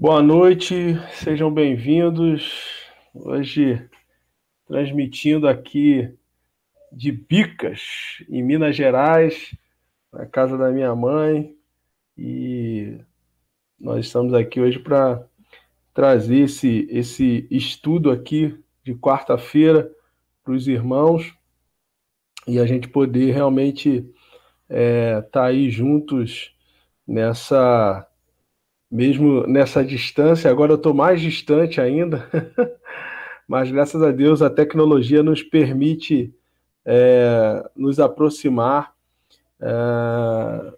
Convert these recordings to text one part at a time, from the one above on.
Boa noite, sejam bem-vindos. Hoje transmitindo aqui de Bicas, em Minas Gerais, na casa da minha mãe. E nós estamos aqui hoje para trazer esse, esse estudo aqui de quarta-feira para os irmãos e a gente poder realmente estar é, tá aí juntos nessa mesmo nessa distância, agora eu estou mais distante ainda, mas graças a Deus a tecnologia nos permite é, nos aproximar é,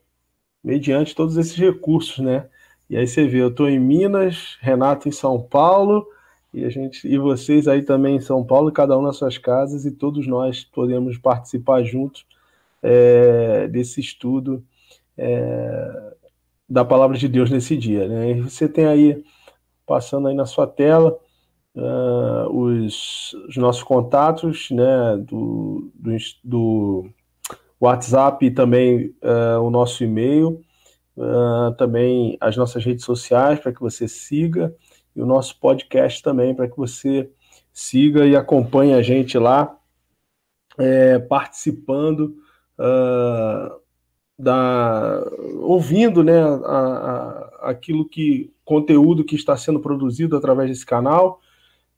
mediante todos esses recursos, né? E aí você vê, eu estou em Minas, Renato em São Paulo, e a gente e vocês aí também em São Paulo, cada um nas suas casas, e todos nós podemos participar juntos é, desse estudo. É, da palavra de Deus nesse dia. Né? E você tem aí, passando aí na sua tela, uh, os, os, nossos contatos né, do, do, do WhatsApp e também uh, o nosso e-mail, uh, também as nossas redes sociais para que você siga, e o nosso podcast também para que você siga e acompanhe a gente lá, é, participando. Da ouvindo né, a, a, aquilo que conteúdo que está sendo produzido através desse canal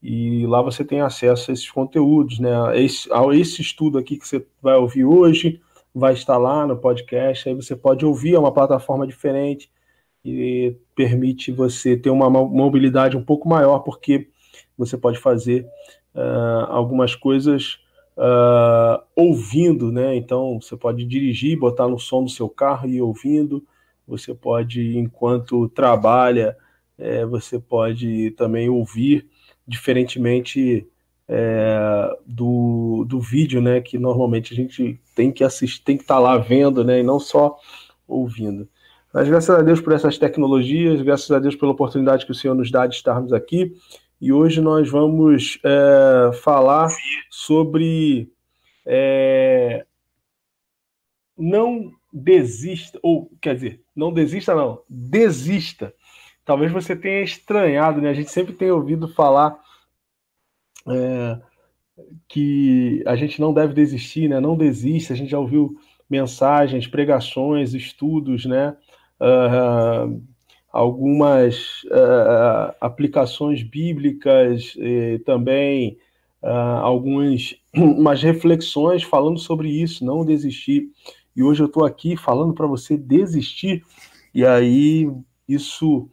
e lá você tem acesso a esses conteúdos, né? A esse, a esse estudo aqui que você vai ouvir hoje vai estar lá no podcast, aí você pode ouvir, é uma plataforma diferente e permite você ter uma mobilidade um pouco maior, porque você pode fazer uh, algumas coisas uh, ouvindo, né? Então você pode dirigir, botar no som do seu carro e ir ouvindo. Você pode, enquanto trabalha, é, você pode também ouvir, diferentemente é, do, do vídeo, né? Que normalmente a gente tem que assistir, tem que estar tá lá vendo, né? E não só ouvindo. Mas graças a Deus por essas tecnologias, graças a Deus pela oportunidade que o Senhor nos dá de estarmos aqui. E hoje nós vamos é, falar sobre é, não desista, ou quer dizer, não desista, não, desista. Talvez você tenha estranhado, né? A gente sempre tem ouvido falar é, que a gente não deve desistir, né? Não desista. A gente já ouviu mensagens, pregações, estudos, né? Uh, algumas uh, aplicações bíblicas e também uh, algumas umas reflexões falando sobre isso, não desistir. E hoje eu estou aqui falando para você desistir, e aí isso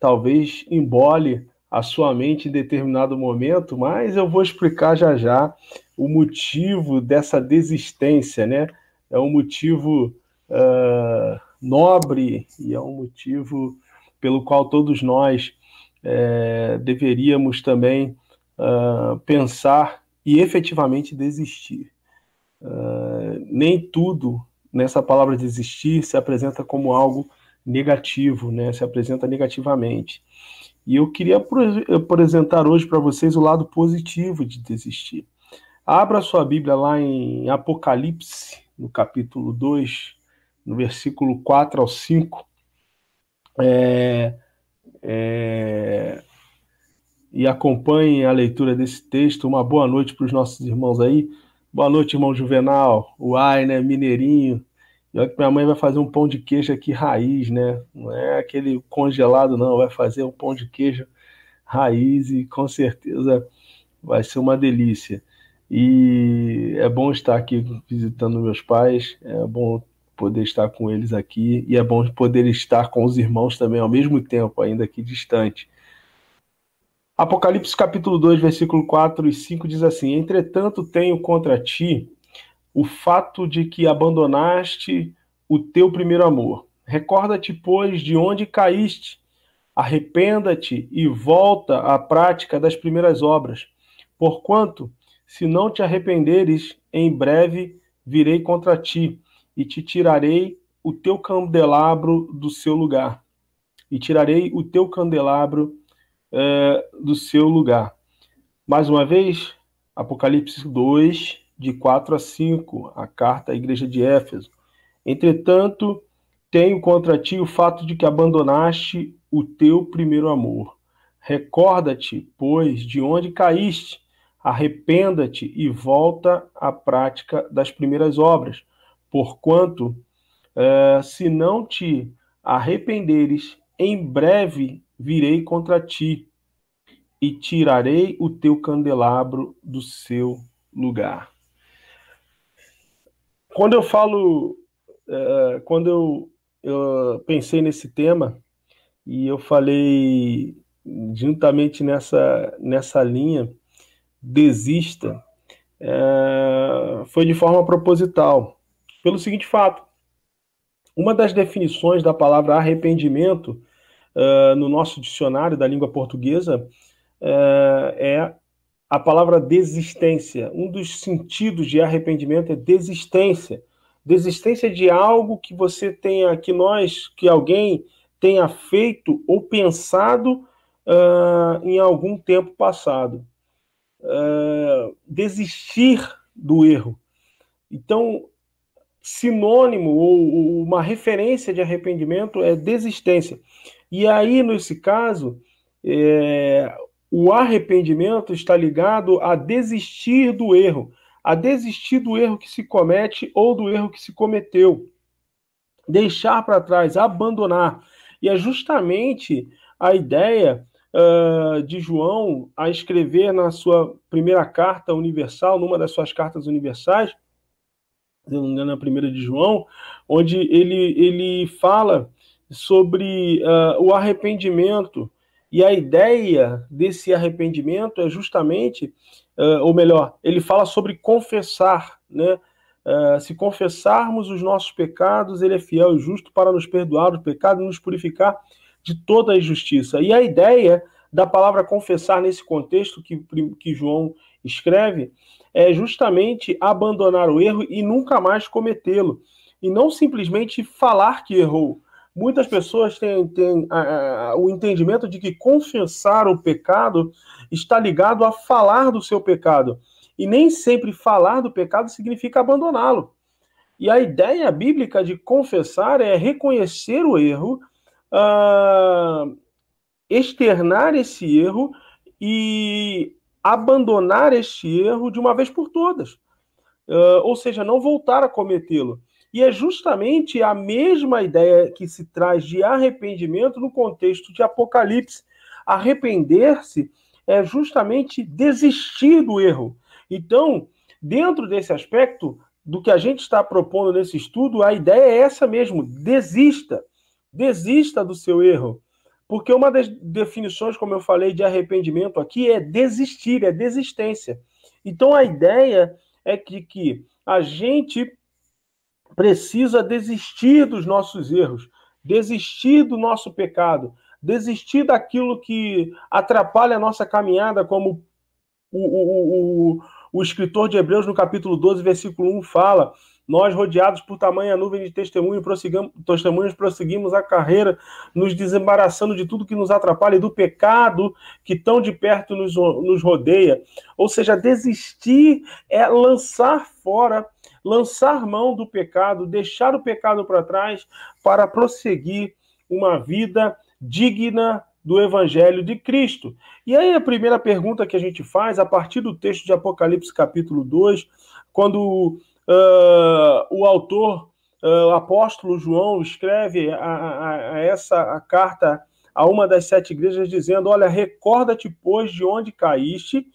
talvez embole a sua mente em determinado momento, mas eu vou explicar já já o motivo dessa desistência, né? É um motivo uh, nobre e é um motivo pelo qual todos nós é, deveríamos também uh, pensar e efetivamente desistir. Uh, nem tudo nessa palavra desistir se apresenta como algo negativo, né? se apresenta negativamente. E eu queria apresentar hoje para vocês o lado positivo de desistir. Abra sua Bíblia lá em Apocalipse, no capítulo 2, no versículo 4 ao 5. É, é, e acompanhem a leitura desse texto. Uma boa noite para os nossos irmãos aí. Boa noite, irmão Juvenal, o Ai, né, Mineirinho. E olha que minha mãe vai fazer um pão de queijo aqui raiz, né? Não é aquele congelado, não. Vai fazer um pão de queijo raiz e com certeza vai ser uma delícia. E é bom estar aqui visitando meus pais, é bom poder estar com eles aqui e é bom poder estar com os irmãos também ao mesmo tempo, ainda aqui distante. Apocalipse capítulo 2, versículo 4 e 5 diz assim: Entretanto, tenho contra ti o fato de que abandonaste o teu primeiro amor. Recorda-te, pois, de onde caíste, arrependa-te e volta à prática das primeiras obras. Porquanto, se não te arrependeres, em breve virei contra ti e te tirarei o teu candelabro do seu lugar. E tirarei o teu candelabro é, do seu lugar. Mais uma vez, Apocalipse 2, de 4 a 5, a carta à igreja de Éfeso. Entretanto, tenho contra ti o fato de que abandonaste o teu primeiro amor. Recorda-te, pois, de onde caíste, arrependa-te e volta à prática das primeiras obras, porquanto, eh, se não te arrependeres, em breve virei contra ti e tirarei o teu candelabro do seu lugar. Quando eu falo, uh, quando eu, eu pensei nesse tema e eu falei juntamente nessa, nessa linha, desista, uh, foi de forma proposital, pelo seguinte fato. Uma das definições da palavra arrependimento uh, no nosso dicionário da língua portuguesa uh, é a palavra desistência. Um dos sentidos de arrependimento é desistência. Desistência de algo que você tenha, que nós, que alguém tenha feito ou pensado uh, em algum tempo passado. Uh, desistir do erro. Então, sinônimo ou, uma referência de arrependimento é desistência. E aí, nesse caso, é, o arrependimento está ligado a desistir do erro, a desistir do erro que se comete ou do erro que se cometeu. Deixar para trás, abandonar. E é justamente a ideia uh, de João a escrever na sua primeira carta universal, numa das suas cartas universais, se não me engano, a primeira de João, onde ele, ele fala sobre uh, o arrependimento e a ideia desse arrependimento é justamente, uh, ou melhor, ele fala sobre confessar, né? Uh, se confessarmos os nossos pecados, ele é fiel e justo para nos perdoar os pecados e nos purificar de toda a injustiça. E a ideia da palavra confessar nesse contexto que, que João escreve é justamente abandonar o erro e nunca mais cometê-lo. E não simplesmente falar que errou, Muitas pessoas têm, têm o entendimento de que confessar o pecado está ligado a falar do seu pecado. E nem sempre falar do pecado significa abandoná-lo. E a ideia bíblica de confessar é reconhecer o erro, uh, externar esse erro e abandonar este erro de uma vez por todas. Uh, ou seja, não voltar a cometê-lo. E é justamente a mesma ideia que se traz de arrependimento no contexto de Apocalipse. Arrepender-se é justamente desistir do erro. Então, dentro desse aspecto, do que a gente está propondo nesse estudo, a ideia é essa mesmo: desista. Desista do seu erro. Porque uma das definições, como eu falei, de arrependimento aqui é desistir, é desistência. Então a ideia é que, que a gente precisa desistir dos nossos erros, desistir do nosso pecado, desistir daquilo que atrapalha a nossa caminhada, como o, o, o, o escritor de Hebreus, no capítulo 12, versículo 1, fala. Nós, rodeados por tamanha nuvem de testemunho, testemunhos, prosseguimos a carreira, nos desembaraçando de tudo que nos atrapalha e do pecado que tão de perto nos, nos rodeia. Ou seja, desistir é lançar fora lançar mão do pecado, deixar o pecado para trás para prosseguir uma vida digna do Evangelho de Cristo. E aí a primeira pergunta que a gente faz, a partir do texto de Apocalipse capítulo 2, quando uh, o autor, uh, o apóstolo João, escreve a, a, a essa a carta a uma das sete igrejas, dizendo: Olha, recorda-te, pois, de onde caíste,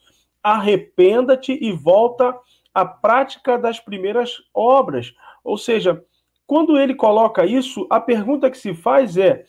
arrependa-te e volta a prática das primeiras obras. Ou seja, quando ele coloca isso, a pergunta que se faz é: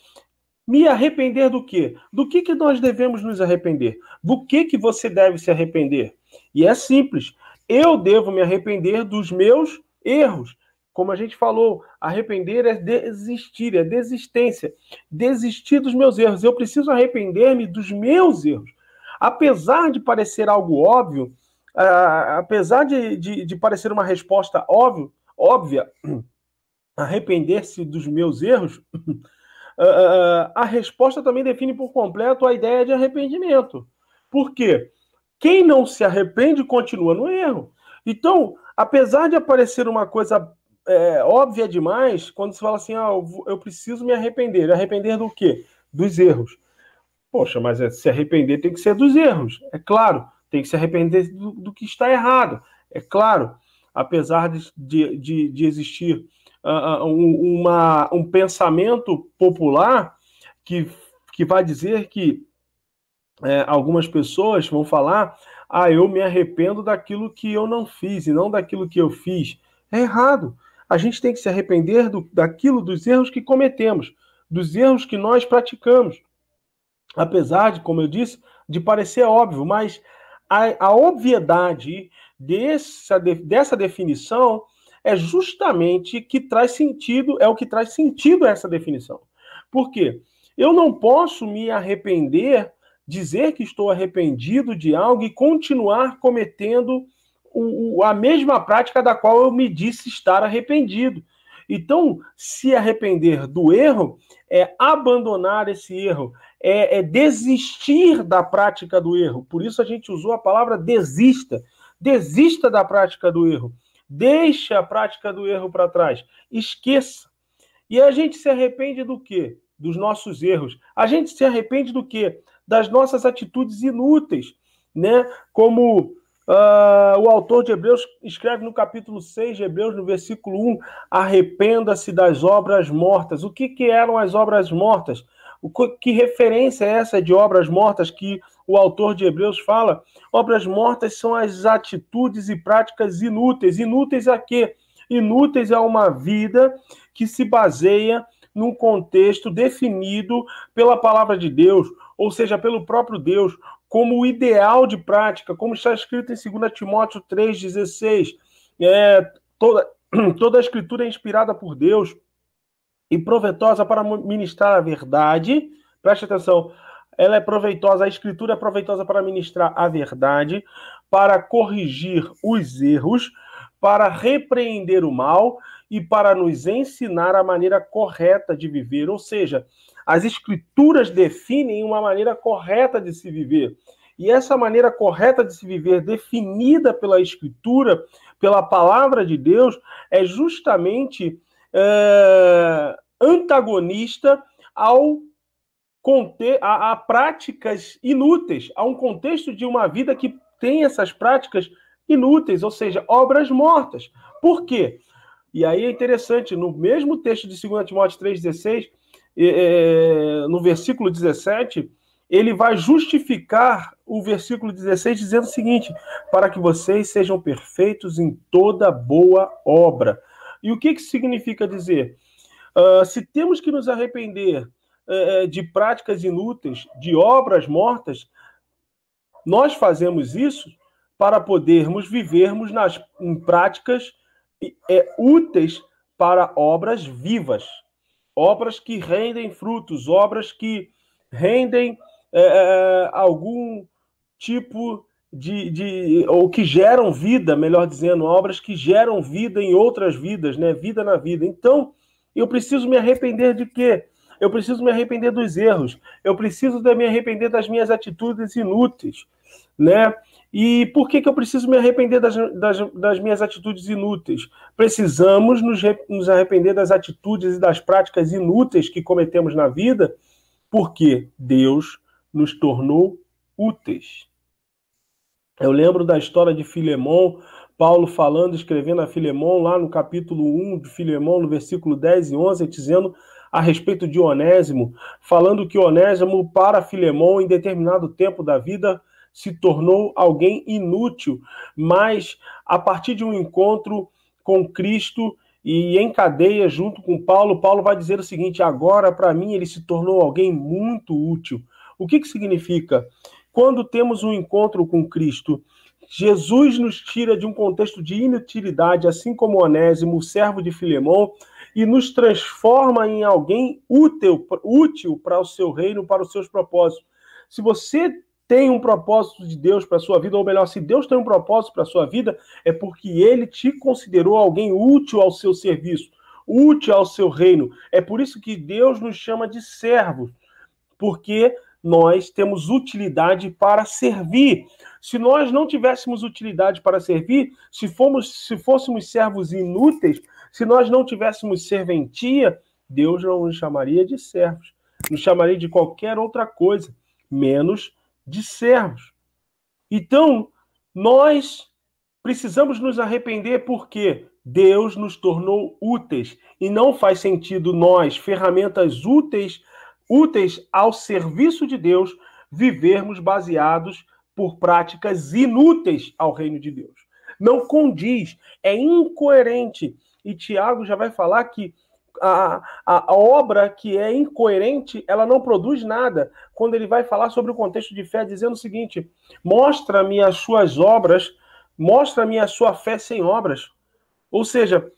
me arrepender do quê? Do que, que nós devemos nos arrepender? Do que, que você deve se arrepender? E é simples. Eu devo me arrepender dos meus erros. Como a gente falou, arrepender é desistir, é desistência. Desistir dos meus erros. Eu preciso arrepender-me dos meus erros. Apesar de parecer algo óbvio, uh, apesar de, de, de, parecer uma resposta óbvio, óbvia, arrepender-se dos meus erros, uh, a resposta também define por completo a ideia de arrependimento. Por quê? Quem não se arrepende continua no erro. Então, apesar de aparecer uma coisa é, óbvia demais, quando se fala assim, ah, eu preciso me arrepender. Arrepender do quê? dos erros. Poxa, mas é, se arrepender tem que ser dos erros, é claro. Tem que se arrepender do, do que está errado, é claro. Apesar de, de, de existir uh, um, uma, um pensamento popular que, que vai dizer que é, algumas pessoas vão falar: ah, eu me arrependo daquilo que eu não fiz e não daquilo que eu fiz. É errado. A gente tem que se arrepender do, daquilo, dos erros que cometemos, dos erros que nós praticamos apesar de, como eu disse, de parecer óbvio, mas a, a obviedade dessa, dessa definição é justamente que traz sentido, é o que traz sentido a essa definição. Por quê? Eu não posso me arrepender, dizer que estou arrependido de algo e continuar cometendo o, a mesma prática da qual eu me disse estar arrependido. Então, se arrepender do erro é abandonar esse erro, é, é desistir da prática do erro. Por isso a gente usou a palavra desista. Desista da prática do erro. Deixe a prática do erro para trás. Esqueça. E a gente se arrepende do quê? Dos nossos erros. A gente se arrepende do quê? Das nossas atitudes inúteis, né? Como uh, o autor de Hebreus escreve no capítulo 6 de Hebreus, no versículo 1, arrependa-se das obras mortas. O que, que eram as obras mortas? Que referência é essa de obras mortas que o autor de Hebreus fala? Obras mortas são as atitudes e práticas inúteis. Inúteis a quê? Inúteis a uma vida que se baseia num contexto definido pela palavra de Deus, ou seja, pelo próprio Deus, como o ideal de prática, como está escrito em 2 Timóteo 3,16. É, toda, toda a escritura é inspirada por Deus e proveitosa para ministrar a verdade. Preste atenção, ela é proveitosa, a escritura é proveitosa para ministrar a verdade, para corrigir os erros, para repreender o mal e para nos ensinar a maneira correta de viver. Ou seja, as escrituras definem uma maneira correta de se viver. E essa maneira correta de se viver, definida pela Escritura, pela palavra de Deus, é justamente é, antagonista ao a, a práticas inúteis, a um contexto de uma vida que tem essas práticas inúteis, ou seja, obras mortas. Por quê? E aí é interessante, no mesmo texto de 2 Timóteo 3,16, é, no versículo 17, ele vai justificar o versículo 16 dizendo o seguinte: para que vocês sejam perfeitos em toda boa obra. E o que, que significa dizer? Uh, se temos que nos arrepender uh, de práticas inúteis, de obras mortas, nós fazemos isso para podermos vivermos nas, em práticas é, úteis para obras vivas, obras que rendem frutos, obras que rendem é, é, algum tipo de, de, ou que geram vida, melhor dizendo, obras que geram vida em outras vidas, né? Vida na vida. Então, eu preciso me arrepender de quê? Eu preciso me arrepender dos erros. Eu preciso me arrepender das minhas atitudes inúteis, né? E por que, que eu preciso me arrepender das, das, das minhas atitudes inúteis? Precisamos nos, nos arrepender das atitudes e das práticas inúteis que cometemos na vida, porque Deus nos tornou úteis. Eu lembro da história de Filemão, Paulo falando, escrevendo a Filemão, lá no capítulo 1 de Filemão, no versículo 10 e 11, dizendo a respeito de Onésimo, falando que Onésimo, para Filemão, em determinado tempo da vida, se tornou alguém inútil, mas a partir de um encontro com Cristo e em cadeia junto com Paulo, Paulo vai dizer o seguinte: agora para mim ele se tornou alguém muito útil. O que, que significa? Quando temos um encontro com Cristo, Jesus nos tira de um contexto de inutilidade, assim como Onésimo, servo de Filemão, e nos transforma em alguém útil, útil para o seu reino, para os seus propósitos. Se você tem um propósito de Deus para a sua vida, ou melhor, se Deus tem um propósito para a sua vida, é porque ele te considerou alguém útil ao seu serviço, útil ao seu reino. É por isso que Deus nos chama de servos, porque nós temos utilidade para servir. Se nós não tivéssemos utilidade para servir, se, fomos, se fôssemos servos inúteis, se nós não tivéssemos serventia, Deus não nos chamaria de servos. nos chamarei de qualquer outra coisa, menos de servos. Então, nós precisamos nos arrepender porque Deus nos tornou úteis e não faz sentido nós, ferramentas úteis, úteis ao serviço de Deus, vivermos baseados por práticas inúteis ao reino de Deus. Não condiz, é incoerente. E Tiago já vai falar que a, a, obra que é incoerente, ela não produz nada. Quando ele vai falar sobre o contexto de fé, dizendo o seguinte: mostra-me as suas obras, mostra-me a sua fé sem obras. Ou seja,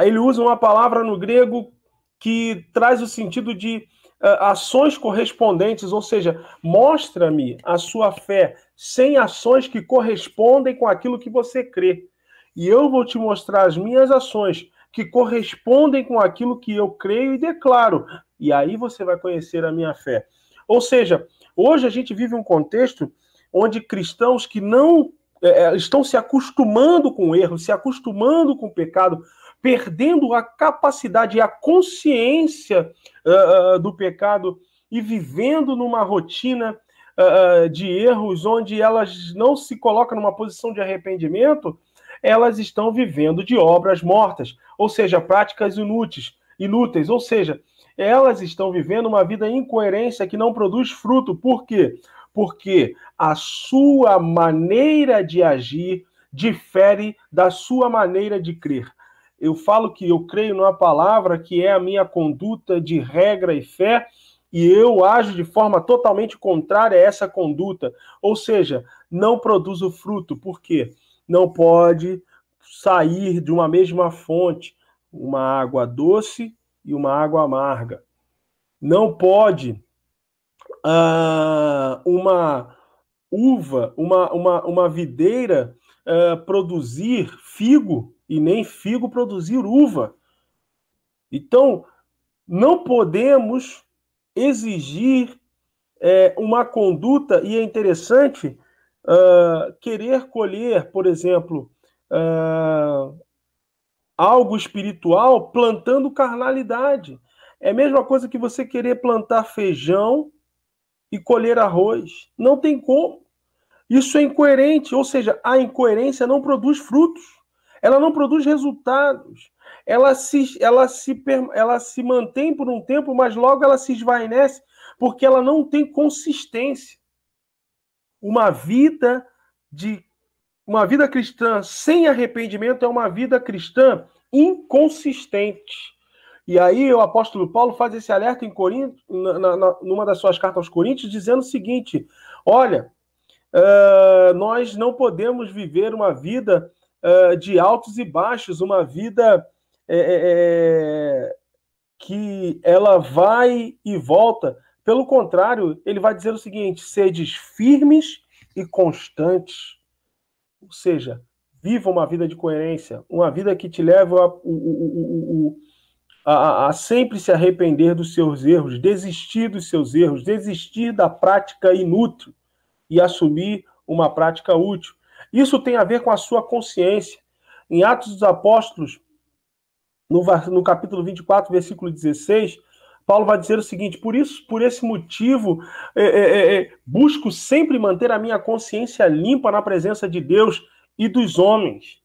ele usa uma palavra no grego que traz o sentido de uh, ações correspondentes, ou seja, mostra-me a sua fé sem ações que correspondem com aquilo que você crê. E eu vou te mostrar as minhas ações que correspondem com aquilo que eu creio e declaro. E aí você vai conhecer a minha fé. Ou seja, hoje a gente vive um contexto onde cristãos que não é, é estão se acostumando com o erro, se acostumando com o pecado, perdendo a capacidade e a consciência uh, uh, do pecado e vivendo numa rotina uh, de erros onde elas não se colocam numa posição de arrependimento, elas estão vivendo de obras mortas, ou seja, práticas inúteis, inúteis, ou seja, elas estão vivendo uma vida incoerência que não produz fruto. Por quê? Porque a sua maneira de agir difere da sua maneira de crer. Eu falo que eu creio numa palavra que é a minha conduta de regra e fé, e eu ajo de forma totalmente contrária a essa conduta, ou seja, não produzo fruto. Por quê? Não pode sair de uma mesma fonte uma água doce e uma água amarga. Não pode uh, uma uva, uma, uma, uma videira uh, produzir figo e nem figo produzir uva. Então, não podemos exigir é, uma conduta, e é interessante uh, querer colher, por exemplo, uh, algo espiritual plantando carnalidade. É a mesma coisa que você querer plantar feijão e colher arroz. Não tem como. Isso é incoerente, ou seja, a incoerência não produz frutos, ela não produz resultados. Ela se, ela, se, ela se mantém por um tempo, mas logo ela se esvaece, porque ela não tem consistência uma vida de uma vida cristã sem arrependimento é uma vida cristã inconsistente. E aí o apóstolo Paulo faz esse alerta em Corinto, na, na, numa das suas cartas aos Coríntios, dizendo o seguinte: olha, uh, nós não podemos viver uma vida uh, de altos e baixos, uma vida é, é, que ela vai e volta. Pelo contrário, ele vai dizer o seguinte: sedes firmes e constantes. Ou seja, viva uma vida de coerência, uma vida que te leva a, a, a, sempre se arrepender dos seus erros, desistir dos seus erros, desistir da prática inútil e assumir uma prática útil. Isso tem a ver com a sua consciência. Em Atos dos Apóstolos, no, no capítulo 24, versículo 16, Paulo vai dizer o seguinte: por isso, por esse motivo, é, é, é, é, busco sempre manter a minha consciência limpa na presença de Deus e dos homens.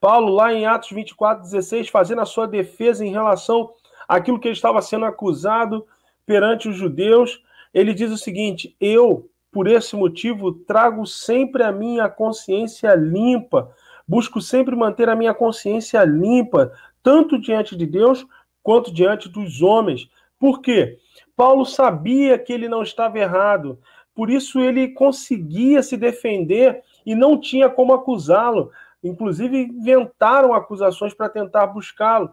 Paulo, lá em Atos 24, 16, fazendo a sua defesa em relação àquilo que ele estava sendo acusado perante os judeus, ele diz o seguinte: Eu, por esse motivo, trago sempre a minha consciência limpa, busco sempre manter a minha consciência limpa, tanto diante de Deus quanto diante dos homens por quê? Paulo sabia que ele não estava errado, por isso ele conseguia se defender e não tinha como acusá-lo. Inclusive, inventaram acusações para tentar buscá-lo.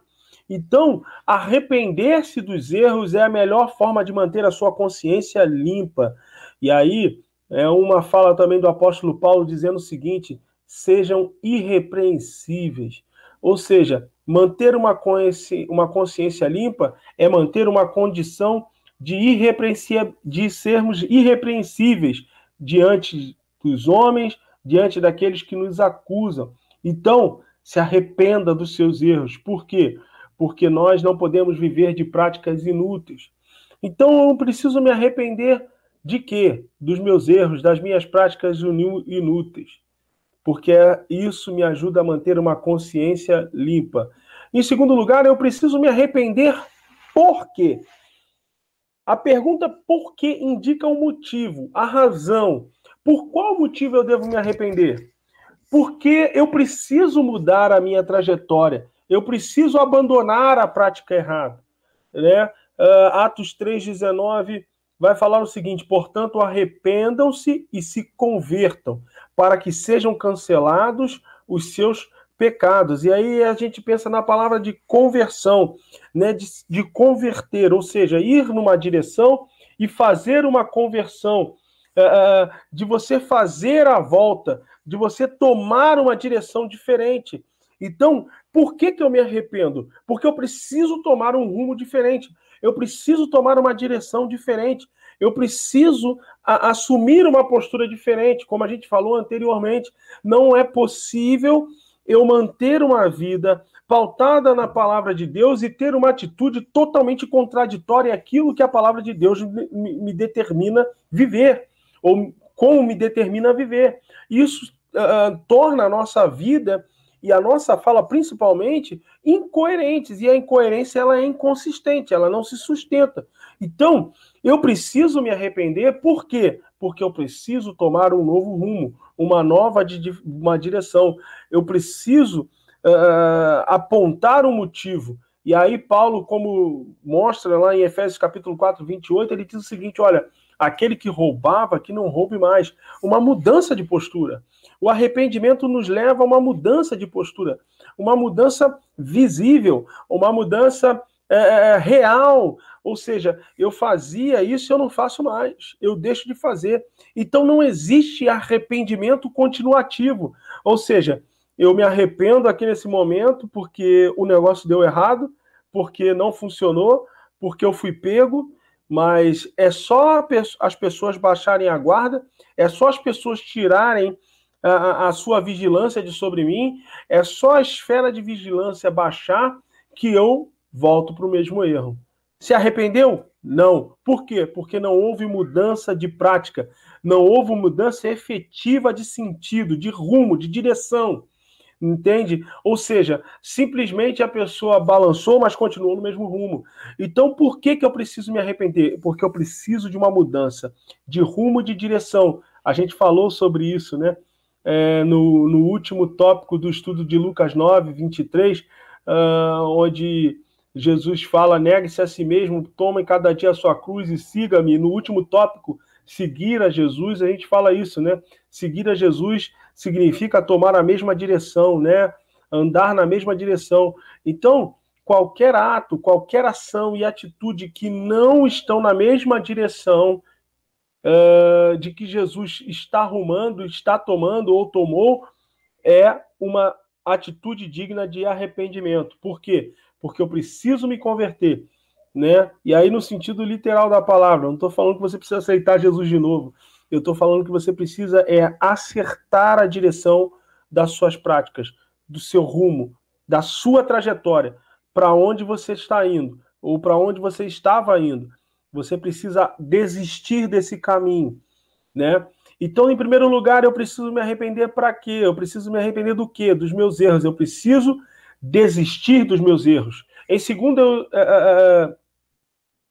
Então, arrepender-se dos erros é a melhor forma de manter a sua consciência limpa. E aí, é uma fala também do apóstolo Paulo dizendo o seguinte: sejam irrepreensíveis. Ou seja, manter uma consciência, uma consciência limpa é manter uma condição de, de sermos irrepreensíveis diante dos homens, diante daqueles que nos acusam. Então, se arrependa dos seus erros. Por quê? Porque nós não podemos viver de práticas inúteis. Então eu preciso me arrepender de quê? Dos meus erros, das minhas práticas inúteis. Porque isso me ajuda a manter uma consciência limpa. Em segundo lugar, eu preciso me arrepender por quê? A pergunta por que indica um motivo, a razão. Por qual motivo eu devo me arrepender? Porque eu preciso mudar a minha trajetória, eu preciso abandonar a prática errada. Né? Uh, Atos 3,19 vai falar o seguinte: portanto, arrependam-se e se convertam, para que sejam cancelados os seus pecados. E aí a gente pensa na palavra de conversão, né, de, de converter, ou seja, ir numa direção e fazer uma conversão, uh, de você fazer a volta, de você tomar uma direção diferente. Então, por que, que eu me arrependo? Porque eu preciso tomar um rumo diferente, eu preciso tomar uma direção diferente, eu preciso a, assumir uma postura diferente, como a gente falou anteriormente. Não é possível eu manter uma vida pautada na palavra de Deus e ter uma atitude totalmente contraditória àquilo que a palavra de Deus me, me determina viver, ou como me determina viver. Isso uh, torna a nossa vida e a nossa fala, principalmente, incoerentes. E a incoerência ela é inconsistente, ela não se sustenta. Então, eu preciso me arrepender, por quê? Porque eu preciso tomar um novo rumo, uma nova uma direção. Eu preciso uh, apontar um motivo. E aí, Paulo, como mostra lá em Efésios capítulo 4, 28, ele diz o seguinte: olha, aquele que roubava, que não roube mais. Uma mudança de postura. O arrependimento nos leva a uma mudança de postura, uma mudança visível, uma mudança é, é, real. Ou seja, eu fazia isso eu não faço mais, eu deixo de fazer. Então não existe arrependimento continuativo. Ou seja, eu me arrependo aqui nesse momento porque o negócio deu errado, porque não funcionou, porque eu fui pego, mas é só as pessoas baixarem a guarda, é só as pessoas tirarem a, a sua vigilância de sobre mim, é só a esfera de vigilância baixar que eu volto para o mesmo erro. Se arrependeu? Não. Por quê? Porque não houve mudança de prática, não houve mudança efetiva de sentido, de rumo, de direção. Entende? Ou seja, simplesmente a pessoa balançou, mas continuou no mesmo rumo. Então, por que, que eu preciso me arrepender? Porque eu preciso de uma mudança de rumo, de direção. A gente falou sobre isso, né? é, no, no, último tópico do estudo de Lucas 9, 23, uh, onde Jesus fala: negue-se a si mesmo, tome cada dia a sua cruz e siga-me. No último tópico, seguir a Jesus, a gente fala isso, né? Seguir a Jesus significa tomar a mesma direção, né? Andar na mesma direção. Então, qualquer ato, qualquer ação e atitude que não estão na mesma direção uh, de que Jesus está arrumando, está tomando ou tomou, é uma atitude digna de arrependimento. Por quê? Porque eu preciso me converter. Né? E aí, no sentido literal da palavra, não estou falando que você precisa aceitar Jesus de novo. Eu estou falando que você precisa é acertar a direção das suas práticas, do seu rumo, da sua trajetória, para onde você está indo, ou para onde você estava indo. Você precisa desistir desse caminho, né? Então, em primeiro lugar, eu preciso me arrepender para quê? Eu preciso me arrepender do quê? Dos meus erros. Eu preciso desistir dos meus erros. Em segundo é, é, é,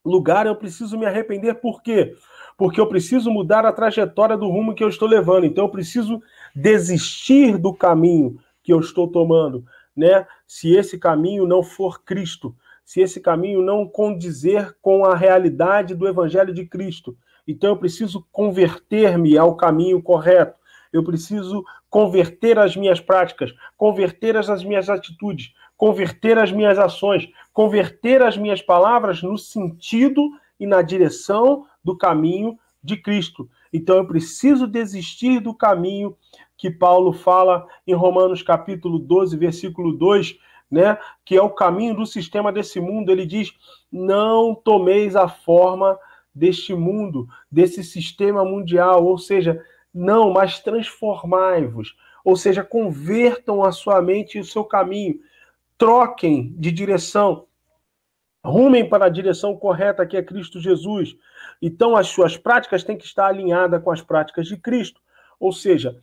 lugar, eu preciso me arrepender por quê? Porque eu preciso mudar a trajetória do rumo que eu estou levando. Então, eu preciso desistir do caminho que eu estou tomando, né? Se esse caminho não for Cristo, se esse caminho não condizer com a realidade do Evangelho de Cristo. Então eu preciso converter-me ao caminho correto. Eu preciso converter as minhas práticas, converter as minhas atitudes, converter as minhas ações, converter as minhas palavras no sentido e na direção do caminho de Cristo. Então eu preciso desistir do caminho que Paulo fala em Romanos capítulo 12, versículo 2, né, que é o caminho do sistema desse mundo, ele diz: não tomeis a forma deste mundo, desse sistema mundial, ou seja, não, mas transformai-vos, ou seja, convertam a sua mente e o seu caminho, troquem de direção, rumem para a direção correta que é Cristo Jesus. Então, as suas práticas têm que estar alinhadas com as práticas de Cristo. Ou seja,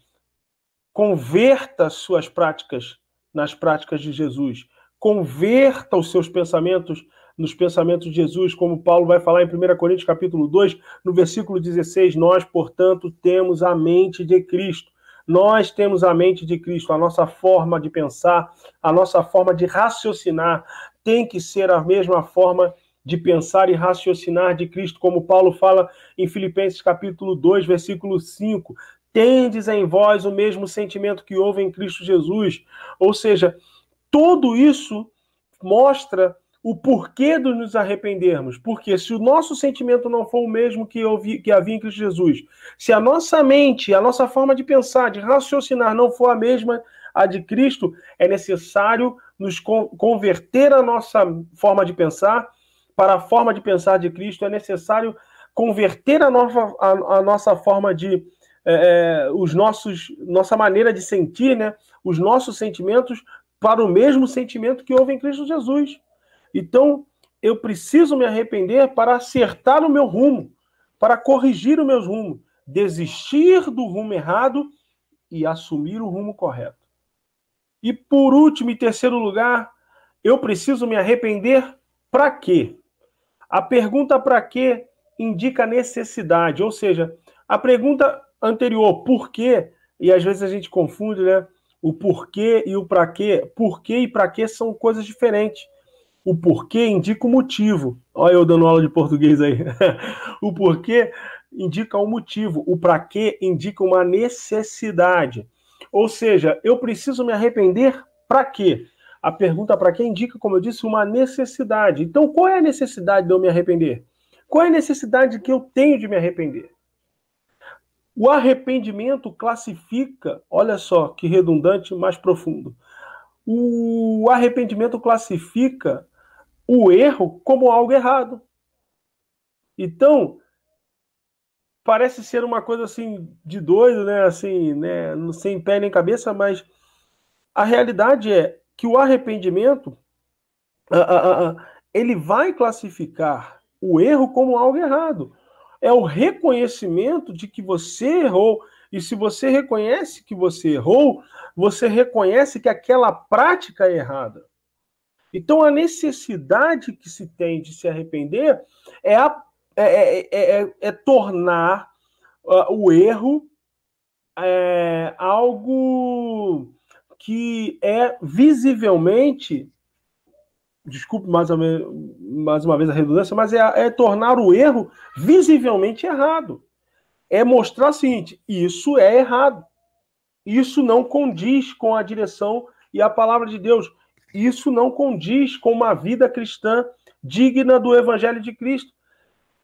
converta suas práticas nas práticas de Jesus. Converta os seus pensamentos nos pensamentos de Jesus, como Paulo vai falar em 1 Coríntios capítulo 2, no versículo 16, nós, portanto, temos a mente de Cristo. Nós temos a mente de Cristo, a nossa forma de pensar, a nossa forma de raciocinar tem que ser a mesma forma de pensar e raciocinar de Cristo, como Paulo fala em Filipenses capítulo 2, versículo 5. Tendes em vós o mesmo sentimento que houve em Cristo Jesus. Ou seja, tudo isso mostra o porquê de nos arrependermos. Porque se o nosso sentimento não for o mesmo que, ouvi, que havia em Cristo Jesus, se a nossa mente, a nossa forma de pensar, de raciocinar não for a mesma a de Cristo, é necessário nos converter a nossa forma de pensar para a forma de pensar de Cristo, é necessário converter a nossa, a, a nossa forma de. É, é os nossos, nossa maneira de sentir, né, os nossos sentimentos para o mesmo sentimento que houve em Cristo Jesus. Então, eu preciso me arrepender para acertar o meu rumo, para corrigir o meu rumo, desistir do rumo errado e assumir o rumo correto. E por último e terceiro lugar, eu preciso me arrepender para quê? A pergunta para quê indica necessidade, ou seja, a pergunta anterior, por quê? E às vezes a gente confunde, né? O porquê e o para quê. Porquê e para quê são coisas diferentes. O porquê indica o motivo. Olha eu dando aula de português aí. o porquê indica um motivo. O para quê indica uma necessidade. Ou seja, eu preciso me arrepender para quê? A pergunta para quê indica, como eu disse, uma necessidade. Então, qual é a necessidade de eu me arrepender? Qual é a necessidade que eu tenho de me arrepender? O arrependimento classifica, olha só que redundante, mais profundo. O arrependimento classifica o erro como algo errado. Então, parece ser uma coisa assim de doido, né? Assim, né? Sem pé nem cabeça, mas a realidade é que o arrependimento ele vai classificar o erro como algo errado. É o reconhecimento de que você errou. E se você reconhece que você errou, você reconhece que aquela prática é errada. Então, a necessidade que se tem de se arrepender é, a, é, é, é, é tornar uh, o erro é, algo que é visivelmente, desculpe mais uma, mais uma vez a redundância, mas é, é tornar o erro visivelmente errado. É mostrar o seguinte: isso é errado. Isso não condiz com a direção e a palavra de Deus isso não condiz com uma vida cristã digna do Evangelho de Cristo.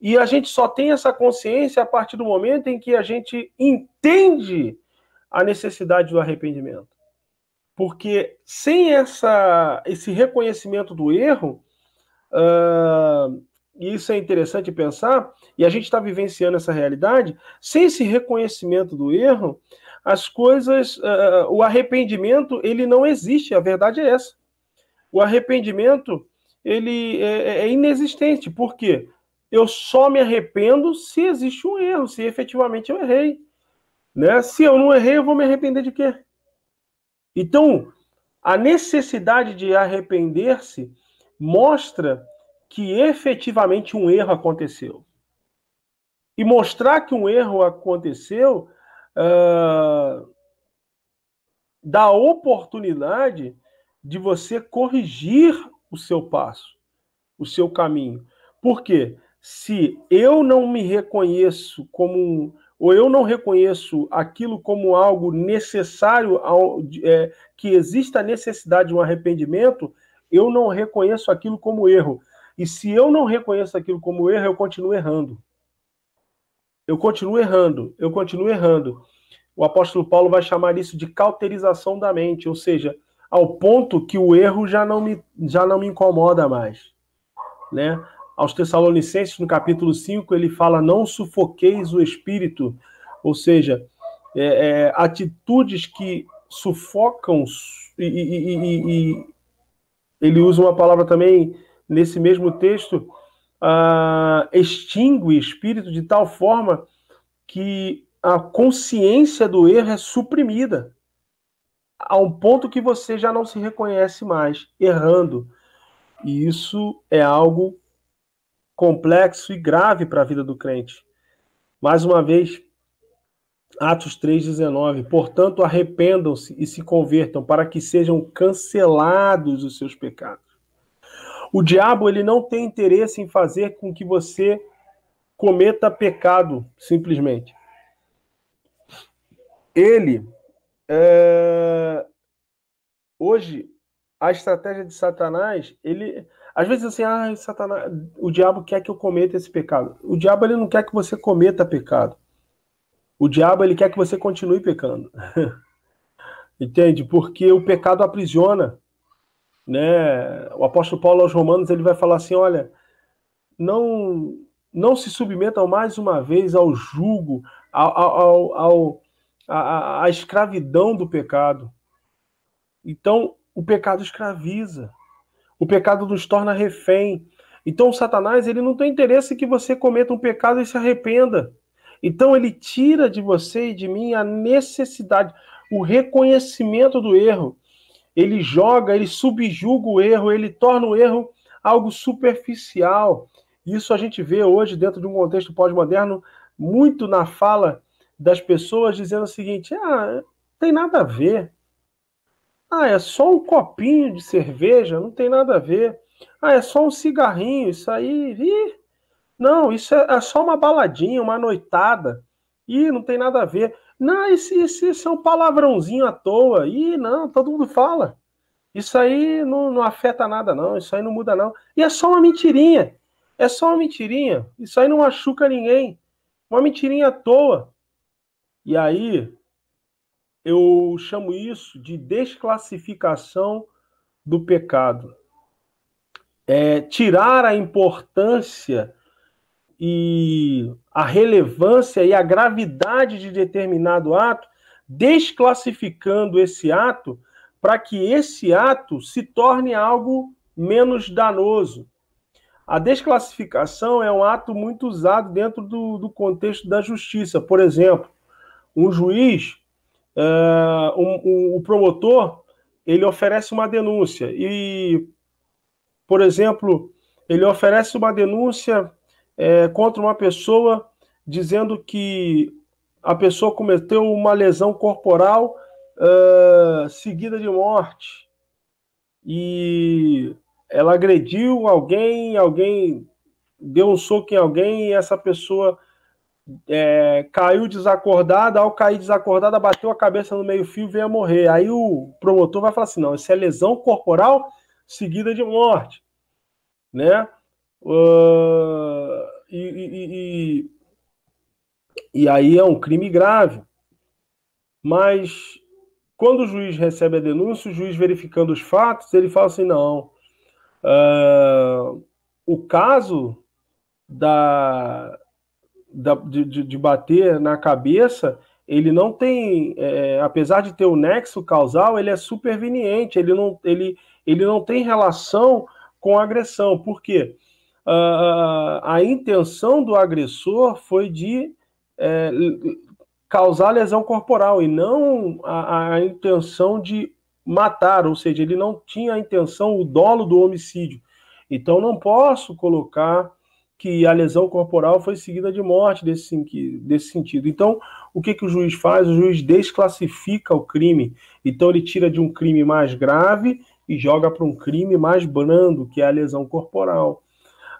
E a gente só tem essa consciência a partir do momento em que a gente entende a necessidade do arrependimento. Porque sem essa, esse reconhecimento do erro, uh, e isso é interessante pensar, e a gente está vivenciando essa realidade, sem esse reconhecimento do erro, as coisas, uh, o arrependimento, ele não existe, a verdade é essa o arrependimento ele é, é, inexistente. Por quê? Eu só me arrependo se existe um erro, se efetivamente eu errei. Né? Se eu não errei, eu vou me arrepender de quê? Então, a necessidade de arrepender-se mostra que efetivamente um erro aconteceu. E mostrar que um erro aconteceu uh, dá oportunidade de você corrigir o seu passo, o seu caminho. Por quê? Se eu não me reconheço como ou eu não reconheço aquilo como algo necessário, é, que exista a necessidade de um arrependimento, eu não reconheço aquilo como erro. E se eu não reconheço aquilo como erro, eu continuo errando. Eu continuo errando, eu continuo errando. O apóstolo Paulo vai chamar isso de cauterização da mente, ou seja, ao ponto que o erro já não me, já não me incomoda mais. Né? Aos Tessalonicenses, no capítulo 5, ele fala: Não sufoqueis o espírito, ou seja, é, é, atitudes que sufocam, e, e, e, e, ele usa uma palavra também nesse mesmo texto, uh, extingue o espírito de tal forma que a consciência do erro é suprimida a um ponto que você já não se reconhece mais errando. E isso é algo complexo e grave para a vida do crente. Mais uma vez, Atos 3,19. Portanto, arrependam-se e se convertam para que sejam cancelados os seus pecados. O diabo ele não tem interesse em fazer com que você cometa pecado, simplesmente. Ele, é... hoje, a estratégia de Satanás, ele, às vezes assim, ah, Satanás, o diabo quer que eu cometa esse pecado. O diabo ele não quer que você cometa pecado. O diabo ele quer que você continue pecando. Entende? Porque o pecado aprisiona, né? O apóstolo Paulo aos Romanos ele vai falar assim, olha, não não se submetam mais uma vez ao jugo, ao, ao, à escravidão do pecado. Então, o pecado escraviza. O pecado nos torna refém. Então, Satanás ele não tem interesse que você cometa um pecado e se arrependa. Então, ele tira de você e de mim a necessidade, o reconhecimento do erro. Ele joga, ele subjuga o erro, ele torna o erro algo superficial. Isso a gente vê hoje, dentro de um contexto pós-moderno, muito na fala das pessoas dizendo o seguinte: ah, tem nada a ver. Ah, é só um copinho de cerveja, não tem nada a ver. Ah, é só um cigarrinho, isso aí. Ih, não, isso é, é só uma baladinha, uma noitada. Ih, não tem nada a ver. Não, isso, isso, isso é um palavrãozinho à toa. Ih, não, todo mundo fala. Isso aí não, não afeta nada, não. Isso aí não muda, não. E é só uma mentirinha. É só uma mentirinha. Isso aí não machuca ninguém. Uma mentirinha à toa. E aí, eu chamo isso de desclassificação do pecado. É tirar a importância e a relevância e a gravidade de determinado ato, desclassificando esse ato para que esse ato se torne algo menos danoso. A desclassificação é um ato muito usado dentro do, do contexto da justiça. Por exemplo, um juiz, uh, o promotor, ele oferece uma denúncia. E, por exemplo, ele oferece uma denúncia é, contra uma pessoa dizendo que a pessoa cometeu uma lesão corporal uh, seguida de morte. E ela agrediu alguém, alguém deu um soco em alguém e essa pessoa é, caiu desacordada, ao cair desacordada, bateu a cabeça no meio-fio e veio a morrer. Aí o promotor vai falar assim: não, isso é lesão corporal seguida de morte. Né? Uh, e, e, e, e aí é um crime grave. Mas quando o juiz recebe a denúncia, o juiz verificando os fatos, ele fala assim: não, uh, o caso da, da de, de, bater na cabeça, ele não tem, é, apesar de ter o nexo causal, ele é superveniente, ele não, ele, ele não tem relação com a agressão. Por quê? Uh, a intenção do agressor foi de é, causar lesão corporal e não a, a, intenção de matar, ou seja, ele não tinha a intenção, o dolo do homicídio. Então não posso colocar que a lesão corporal foi seguida de morte desse, desse sentido. Então, o que, que o juiz faz? O juiz desclassifica o crime. Então, ele tira de um crime mais grave e joga para um crime mais brando, que é a lesão corporal.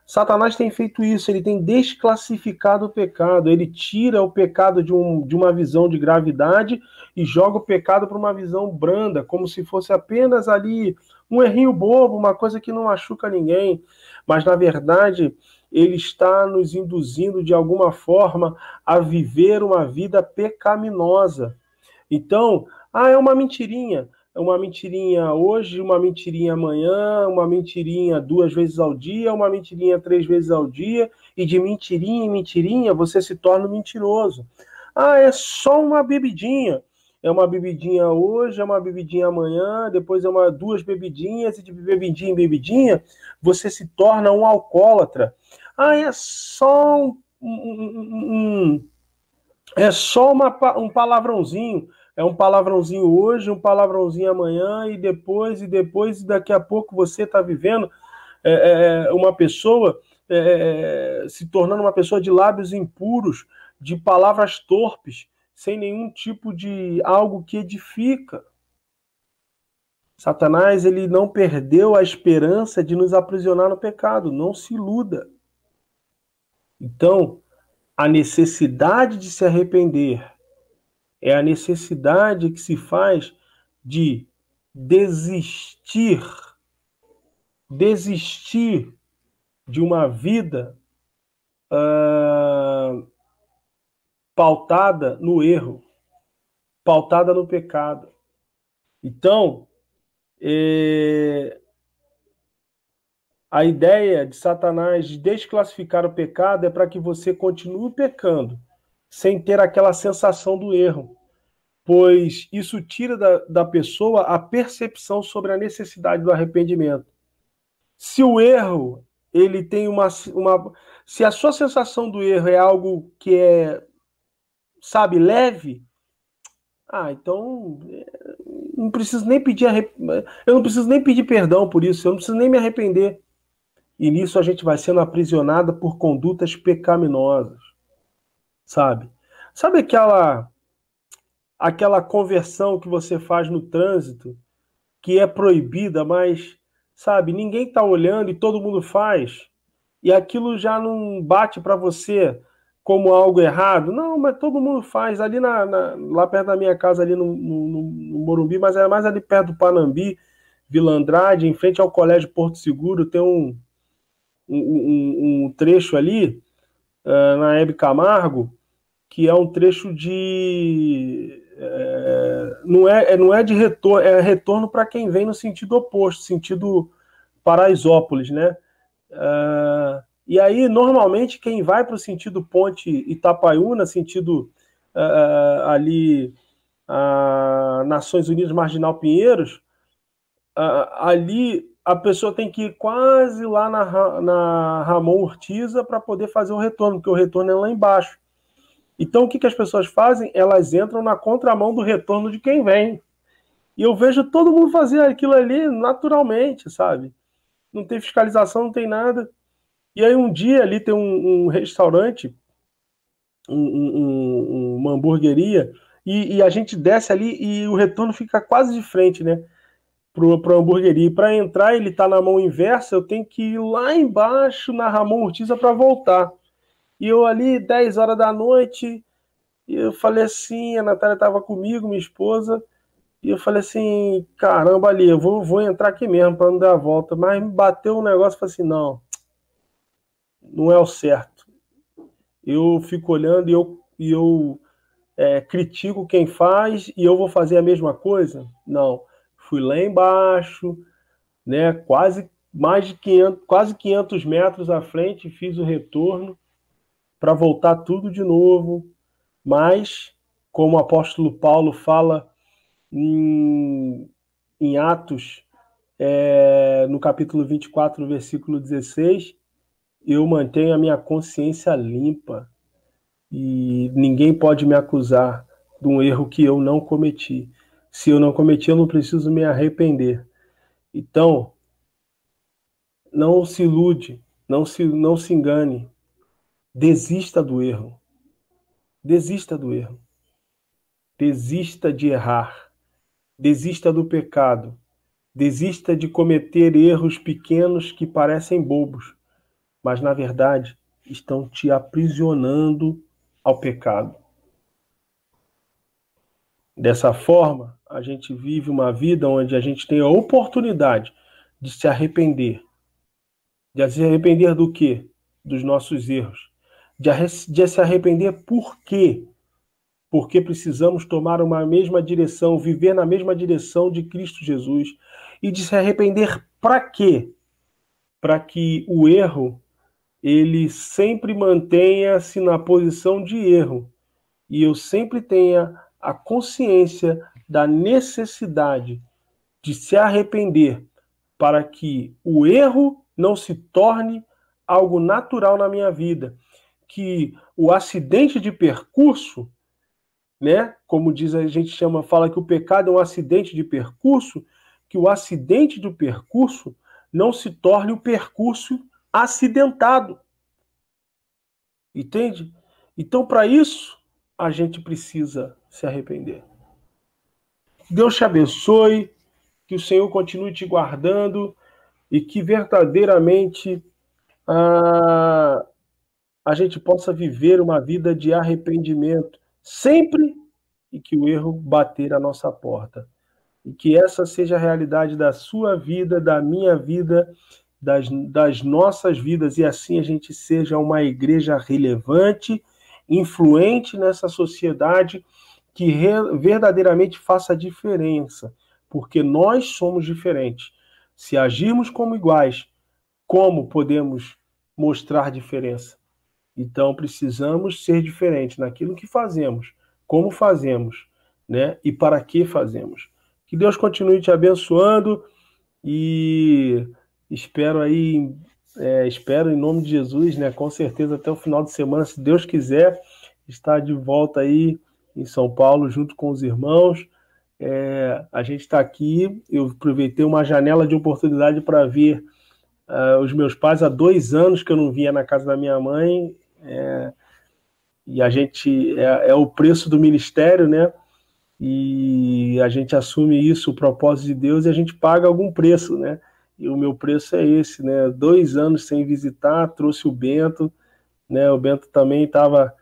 Satanás tem feito isso, ele tem desclassificado o pecado, ele tira o pecado de, um, de uma visão de gravidade e joga o pecado para uma visão branda, como se fosse apenas ali um errinho bobo, uma coisa que não machuca ninguém. Mas na verdade, ele está nos induzindo de alguma forma a viver uma vida pecaminosa. Então, ah, é uma mentirinha uma mentirinha hoje, uma mentirinha amanhã, uma mentirinha duas vezes ao dia, uma mentirinha três vezes ao dia, e de mentirinha em mentirinha você se torna mentiroso. Ah, é só uma bebidinha. é uma bebidinha hoje, é uma bebidinha amanhã, depois é uma duas bebidinhas, e de bebidinha em bebidinha, você se torna um alcoólatra. Ah, é só um, um, um é só uma, um palavrãozinho. É um palavrãozinho hoje, um palavrãozinho amanhã, e depois, e depois, e daqui a pouco você está vivendo é, é, é, uma pessoa é, é, se tornando uma pessoa de lábios impuros, de palavras torpes, sem nenhum tipo de algo que edifica. Satanás ele não perdeu a esperança de nos aprisionar no pecado, não se iluda. Então, a necessidade de se arrepender é a necessidade que se faz de desistir, desistir de uma vida uh, pautada no erro, pautada no pecado. Então, é, a ideia de Satanás de desclassificar o pecado é para que você continue pecando, sem ter aquela sensação do erro, pois isso tira da, da pessoa a percepção sobre a necessidade do arrependimento. Se o erro ele tem uma, uma. Se a sua sensação do erro é algo que é, sabe, leve, ah, então não preciso nem pedir eu não preciso nem pedir perdão por isso, eu não preciso nem me arrepender. E nisso a gente vai sendo aprisionada por condutas pecaminosas. Sabe? Sabe aquela aquela conversão que você faz no trânsito que é proibida, mas sabe, ninguém está olhando e todo mundo faz. E aquilo já não bate para você como algo errado. Não, mas todo mundo faz. Ali na, na lá perto da minha casa, ali no, no, no Morumbi, mas é mais ali perto do Panambi, Vila Andrade, em frente ao Colégio Porto Seguro, tem um, um, um trecho ali, uh, na Hebe Camargo, que é um trecho de. É, não, é, não é de retorno, é retorno para quem vem no sentido oposto, sentido Paraisópolis, né? Uh, e aí, normalmente, quem vai para o sentido Ponte Itapaiúna, sentido uh, ali Nações Unidas Marginal Pinheiros, ali a pessoa tem que ir quase lá na, na Ramon Urtiza para poder fazer o retorno, porque o retorno é lá embaixo. Então, o que, que as pessoas fazem? Elas entram na contramão do retorno de quem vem. E eu vejo todo mundo fazer aquilo ali naturalmente, sabe? Não tem fiscalização, não tem nada. E aí, um dia ali tem um, um restaurante, um, um, uma hamburgueria, e, e a gente desce ali e o retorno fica quase de frente, né? Para a hamburgueria. Para entrar, ele está na mão inversa, eu tenho que ir lá embaixo na Ramon Urtiza para voltar. E eu ali, 10 horas da noite, eu falei assim, a Natália estava comigo, minha esposa, e eu falei assim, caramba, ali, eu vou, vou entrar aqui mesmo para não dar a volta. Mas me bateu um negócio e falei assim, não, não é o certo. Eu fico olhando e eu, e eu é, critico quem faz e eu vou fazer a mesma coisa? Não fui lá embaixo, né, quase mais de 500, quase 500 metros à frente, fiz o retorno para voltar tudo de novo, mas como o apóstolo Paulo fala em, em Atos, é, no capítulo 24, versículo 16, eu mantenho a minha consciência limpa e ninguém pode me acusar de um erro que eu não cometi. Se eu não cometi, eu não preciso me arrepender. Então, não se ilude, não se, não se engane. Desista do erro. Desista do erro. Desista de errar. Desista do pecado. Desista de cometer erros pequenos que parecem bobos, mas na verdade estão te aprisionando ao pecado. Dessa forma, a gente vive uma vida onde a gente tem a oportunidade de se arrepender. De se arrepender do quê? Dos nossos erros. De, de se arrepender por quê? Porque precisamos tomar uma mesma direção, viver na mesma direção de Cristo Jesus. E de se arrepender para quê? Para que o erro ele sempre mantenha-se na posição de erro e eu sempre tenha a consciência da necessidade de se arrepender para que o erro não se torne algo natural na minha vida, que o acidente de percurso, né, como diz a gente chama, fala que o pecado é um acidente de percurso, que o acidente do percurso não se torne o percurso acidentado. Entende? Então, para isso, a gente precisa se arrepender. Deus te abençoe, que o Senhor continue te guardando e que verdadeiramente a, a gente possa viver uma vida de arrependimento sempre e que o erro bater a nossa porta. E que essa seja a realidade da sua vida, da minha vida, das, das nossas vidas, e assim a gente seja uma igreja relevante, influente nessa sociedade, que verdadeiramente faça a diferença, porque nós somos diferentes. Se agirmos como iguais, como podemos mostrar diferença? Então precisamos ser diferentes naquilo que fazemos, como fazemos, né? E para que fazemos. Que Deus continue te abençoando e espero aí, é, espero em nome de Jesus, né? Com certeza até o final de semana, se Deus quiser, estar de volta aí em São Paulo junto com os irmãos. É, a gente está aqui, eu aproveitei uma janela de oportunidade para ver uh, os meus pais há dois anos que eu não vinha na casa da minha mãe. É, e a gente é, é, o preço do ministério, né? E a gente assume isso, o propósito de Deus, e a gente paga algum preço, né? E o meu preço é esse, né? Dois anos sem visitar, trouxe o Bento, né? O Bento também estava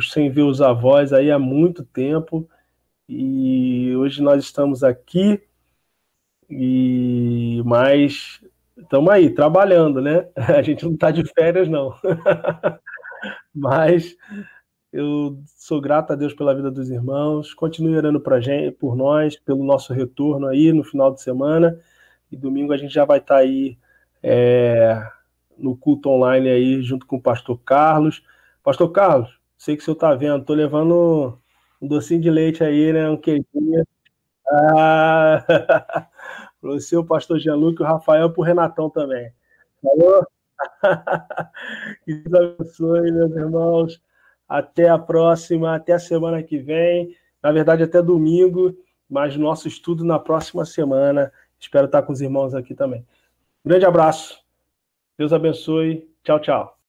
sem ver os avós aí há muito tempo. E hoje nós estamos aqui, e mas estamos aí, trabalhando, né? A gente não está de férias, não. Mas eu sou grato a Deus pela vida dos irmãos. Continue orando gente, por nós, pelo nosso retorno aí no final de semana. E domingo a gente já vai estar tá aí é, no culto online aí, junto com o pastor Carlos. Pastor Carlos, sei que o senhor está vendo, tô levando um docinho de leite aí, né? Um queijinho. Ah, para o seu pastor Gianluca o Rafael para o Renatão também. Falou? que Deus abençoe, meus irmãos. Até a próxima, até a semana que vem. Na verdade, até domingo, mas nosso estudo na próxima semana. Espero estar com os irmãos aqui também. grande abraço. Deus abençoe. Tchau, tchau.